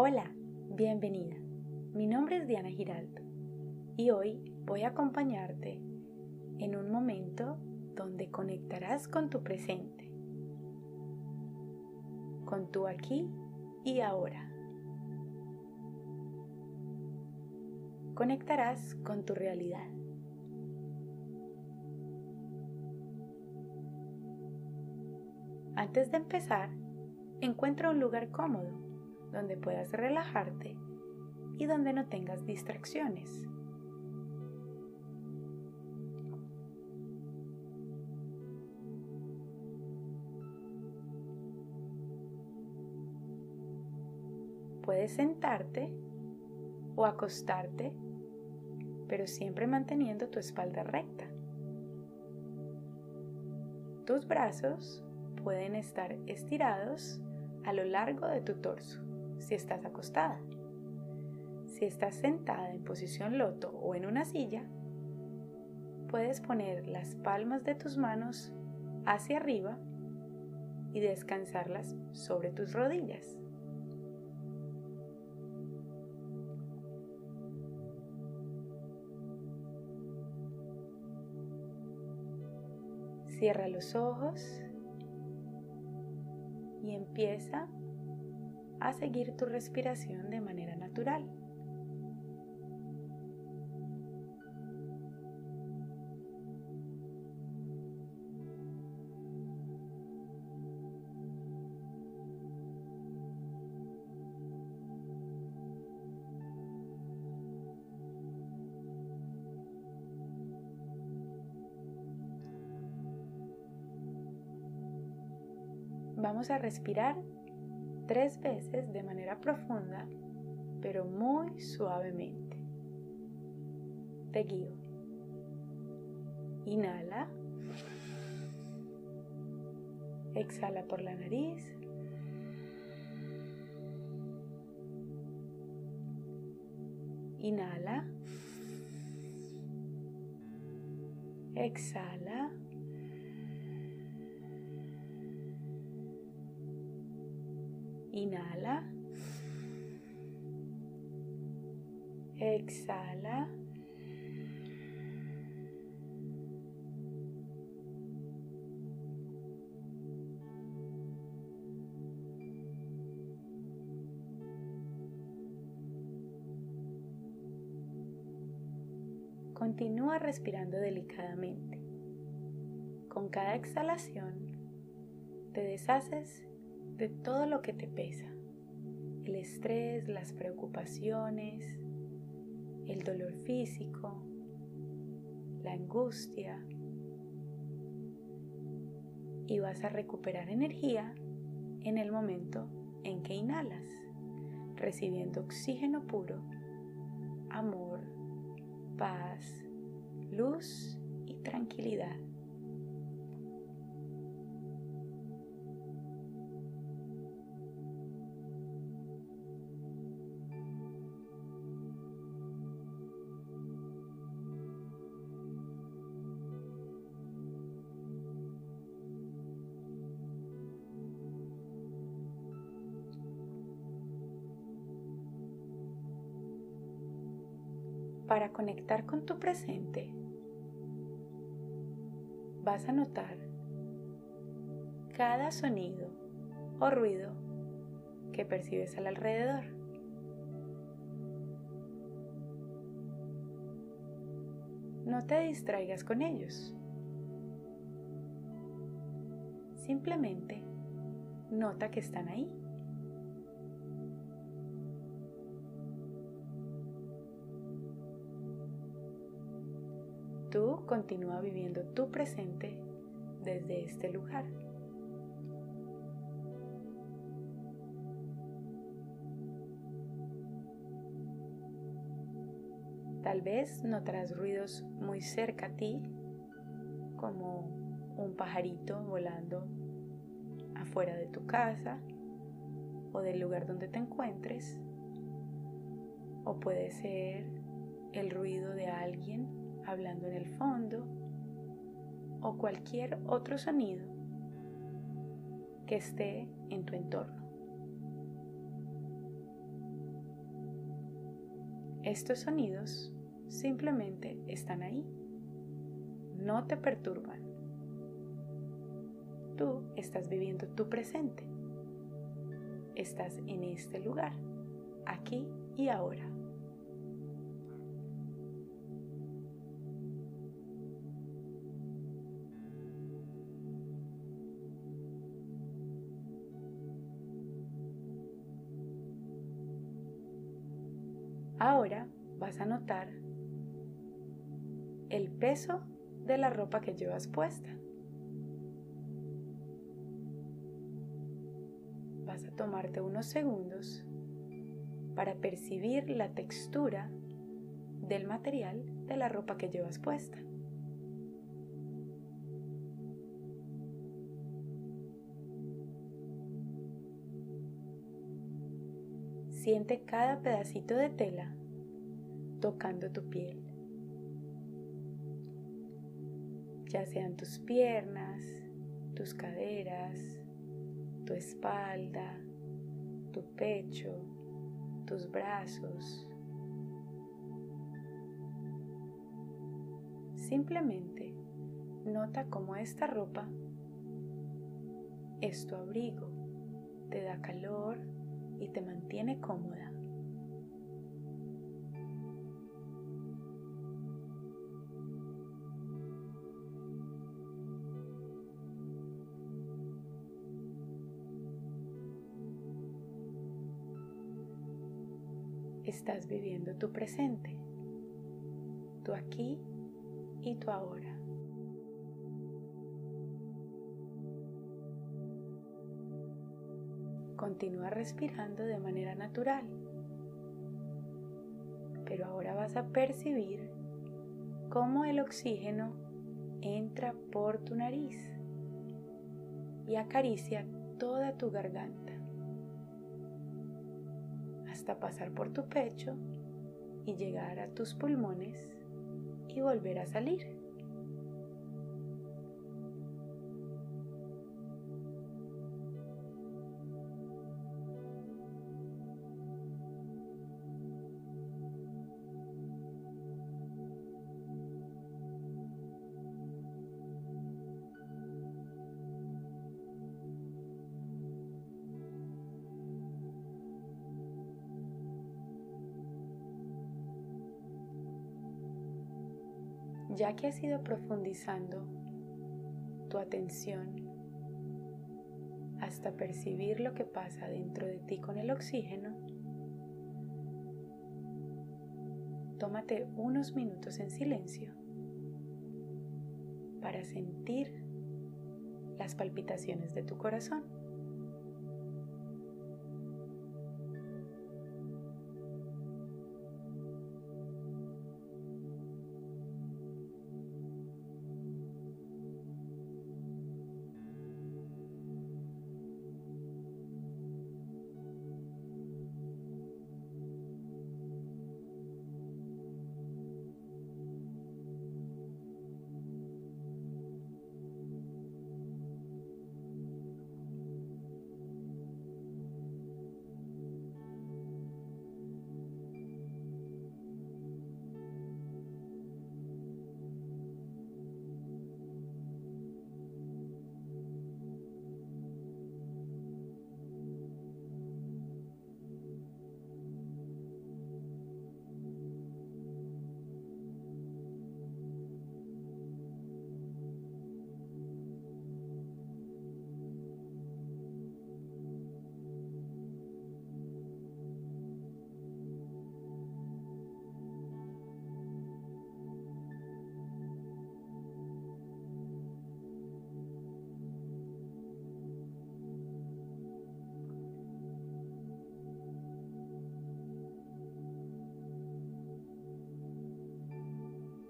Hola, bienvenida. Mi nombre es Diana Giraldo y hoy voy a acompañarte en un momento donde conectarás con tu presente, con tu aquí y ahora. Conectarás con tu realidad. Antes de empezar, encuentra un lugar cómodo donde puedas relajarte y donde no tengas distracciones. Puedes sentarte o acostarte, pero siempre manteniendo tu espalda recta. Tus brazos pueden estar estirados a lo largo de tu torso si estás acostada. Si estás sentada en posición loto o en una silla, puedes poner las palmas de tus manos hacia arriba y descansarlas sobre tus rodillas. Cierra los ojos y empieza a seguir tu respiración de manera natural. Vamos a respirar tres veces de manera profunda, pero muy suavemente. Te guío. Inhala. Exhala por la nariz. Inhala. Exhala. Inhala. Exhala. Continúa respirando delicadamente. Con cada exhalación, te deshaces de todo lo que te pesa. El estrés, las preocupaciones, el dolor físico, la angustia. Y vas a recuperar energía en el momento en que inhalas, recibiendo oxígeno puro, amor, paz, luz y tranquilidad. Para conectar con tu presente, vas a notar cada sonido o ruido que percibes al alrededor. No te distraigas con ellos. Simplemente nota que están ahí. Continúa viviendo tu presente desde este lugar. Tal vez notarás ruidos muy cerca a ti, como un pajarito volando afuera de tu casa o del lugar donde te encuentres. O puede ser el ruido hablando en el fondo o cualquier otro sonido que esté en tu entorno. Estos sonidos simplemente están ahí. No te perturban. Tú estás viviendo tu presente. Estás en este lugar, aquí y ahora. Vas a notar el peso de la ropa que llevas puesta. Vas a tomarte unos segundos para percibir la textura del material de la ropa que llevas puesta. Siente cada pedacito de tela tocando tu piel. Ya sean tus piernas, tus caderas, tu espalda, tu pecho, tus brazos. Simplemente nota cómo esta ropa es tu abrigo, te da calor y te mantiene cómoda. Estás viviendo tu presente, tu aquí y tu ahora. Continúa respirando de manera natural. Pero ahora vas a percibir cómo el oxígeno entra por tu nariz y acaricia toda tu garganta hasta pasar por tu pecho y llegar a tus pulmones y volver a salir. Ya que has ido profundizando tu atención hasta percibir lo que pasa dentro de ti con el oxígeno, tómate unos minutos en silencio para sentir las palpitaciones de tu corazón.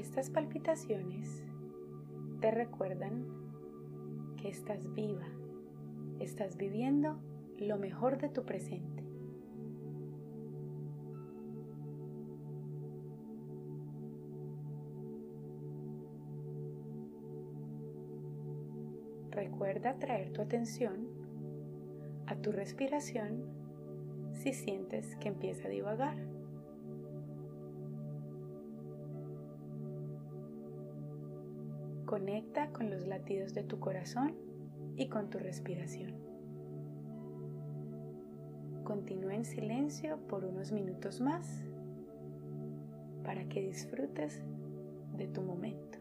Estas palpitaciones te recuerdan que estás viva, estás viviendo lo mejor de tu presente. Recuerda traer tu atención a tu respiración si sientes que empieza a divagar. Conecta con los latidos de tu corazón y con tu respiración. Continúa en silencio por unos minutos más para que disfrutes de tu momento.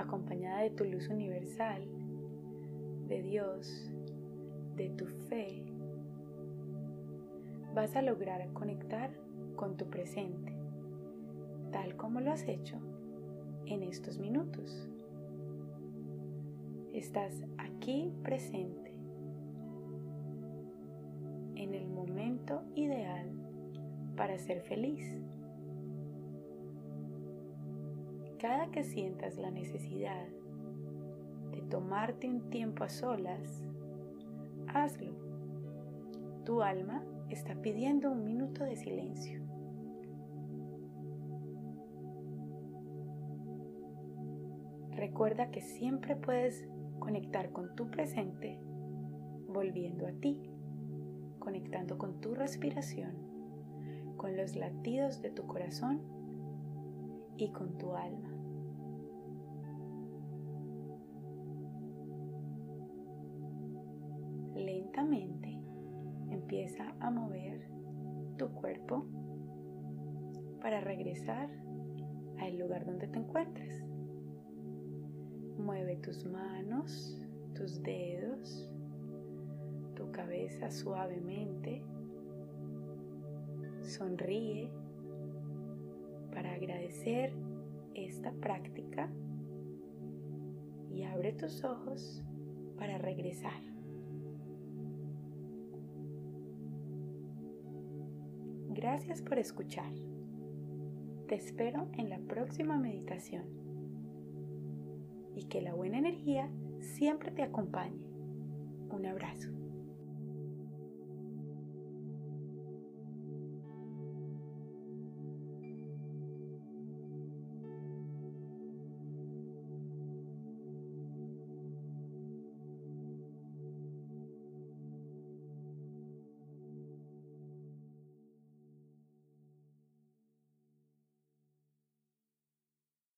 Acompañada de tu luz universal, de Dios, de tu fe, vas a lograr conectar con tu presente, tal como lo has hecho en estos minutos. Estás aquí presente, en el momento ideal para ser feliz. Cada que sientas la necesidad de tomarte un tiempo a solas, hazlo. Tu alma está pidiendo un minuto de silencio. Recuerda que siempre puedes conectar con tu presente volviendo a ti, conectando con tu respiración, con los latidos de tu corazón y con tu alma. Empieza a mover tu cuerpo para regresar al lugar donde te encuentres. Mueve tus manos, tus dedos, tu cabeza suavemente. Sonríe para agradecer esta práctica y abre tus ojos para regresar. Gracias por escuchar. Te espero en la próxima meditación y que la buena energía siempre te acompañe. Un abrazo.